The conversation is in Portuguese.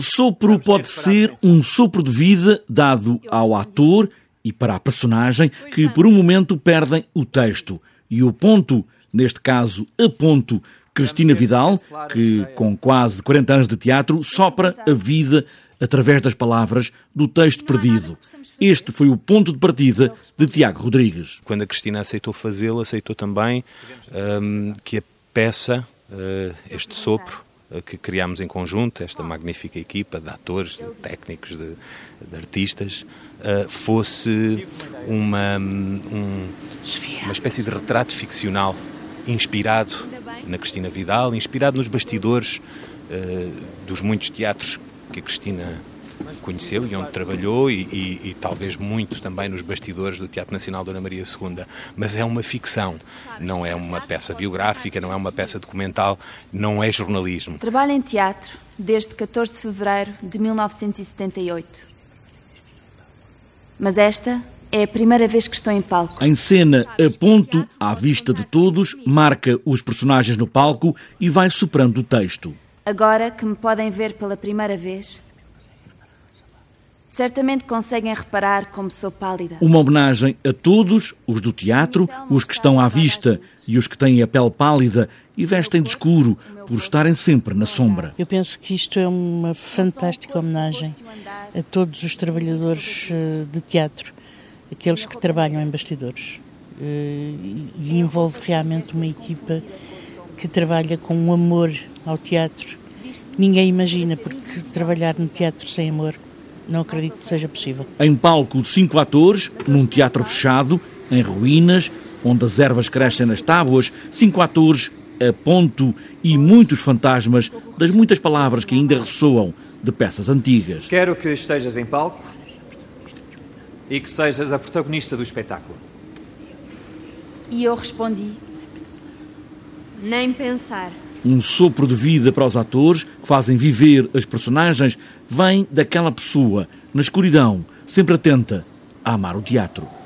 Sopro pode ser um sopro de vida dado ao ator e para a personagem que por um momento perdem o texto. E o ponto, neste caso a ponto, Cristina Vidal, que com quase 40 anos de teatro sopra a vida através das palavras do texto perdido. Este foi o ponto de partida de Tiago Rodrigues. Quando a Cristina aceitou fazê-lo, aceitou também um, que a peça, uh, este sopro, que criámos em conjunto, esta magnífica equipa de atores, de técnicos, de, de artistas, uh, fosse uma, um, uma espécie de retrato ficcional inspirado na Cristina Vidal, inspirado nos bastidores dos muitos teatros que a Cristina conheceu e onde trabalhou e, e, e, talvez muito também nos bastidores do Teatro Nacional Dona Maria II. Mas é uma ficção, não é uma peça biográfica, não é uma peça documental, não é jornalismo. Trabalho em teatro desde 14 de fevereiro de 1978. Mas esta é a primeira vez que estou em palco. Em cena, a ponto, à vista de todos, marca os personagens no palco e vai superando o texto. Agora que me podem ver pela primeira vez, certamente conseguem reparar como sou pálida. Uma homenagem a todos, os do teatro, os que estão à vista e os que têm a pele pálida e vestem de escuro por estarem sempre na sombra. Eu penso que isto é uma fantástica homenagem a todos os trabalhadores eh, de teatro, aqueles que trabalham em bastidores. Eh, e envolve realmente uma equipa que trabalha com um amor ao teatro. Ninguém imagina, porque trabalhar no teatro sem amor não acredito que seja possível. Em palco de cinco atores, num teatro fechado, em ruínas, onde as ervas crescem nas tábuas, cinco atores a ponto e muitos fantasmas das muitas palavras que ainda ressoam de peças antigas. Quero que estejas em palco e que sejas a protagonista do espetáculo. E eu respondi: Nem pensar. Um sopro de vida para os atores que fazem viver as personagens vem daquela pessoa, na escuridão, sempre atenta a amar o teatro.